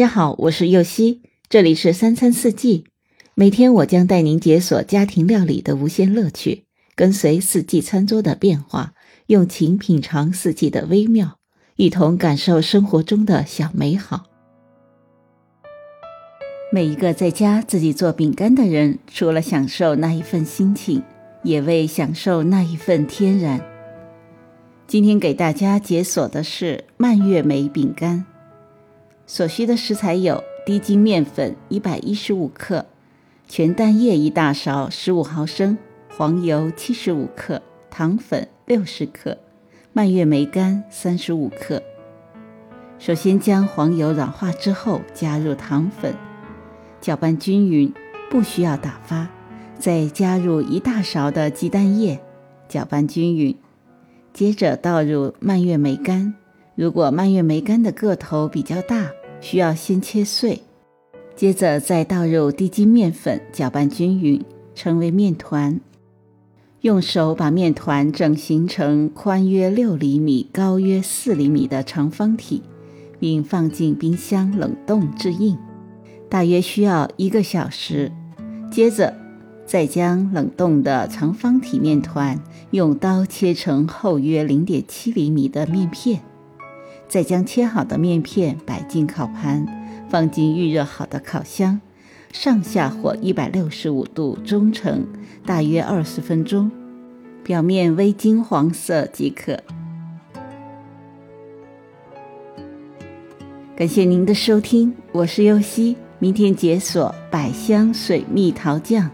大家好，我是右希，这里是三餐四季。每天我将带您解锁家庭料理的无限乐趣，跟随四季餐桌的变化，用情品尝四季的微妙，一同感受生活中的小美好。每一个在家自己做饼干的人，除了享受那一份心情，也为享受那一份天然。今天给大家解锁的是蔓越莓饼干。所需的食材有低筋面粉一百一十五克，全蛋液一大勺十五毫升，黄油七十五克，糖粉六十克，蔓越莓干三十五克。首先将黄油软化之后加入糖粉，搅拌均匀，不需要打发。再加入一大勺的鸡蛋液，搅拌均匀。接着倒入蔓越莓干，如果蔓越莓干的个头比较大。需要先切碎，接着再倒入低筋面粉，搅拌均匀，成为面团。用手把面团整形成宽约六厘米、高约四厘米的长方体，并放进冰箱冷冻制硬，大约需要一个小时。接着再将冷冻的长方体面团用刀切成厚约零点七厘米的面片。再将切好的面片摆进烤盘，放进预热好的烤箱，上下火一百六十五度中程，大约二十分钟，表面微金黄色即可。感谢您的收听，我是优西，明天解锁百香水蜜桃酱。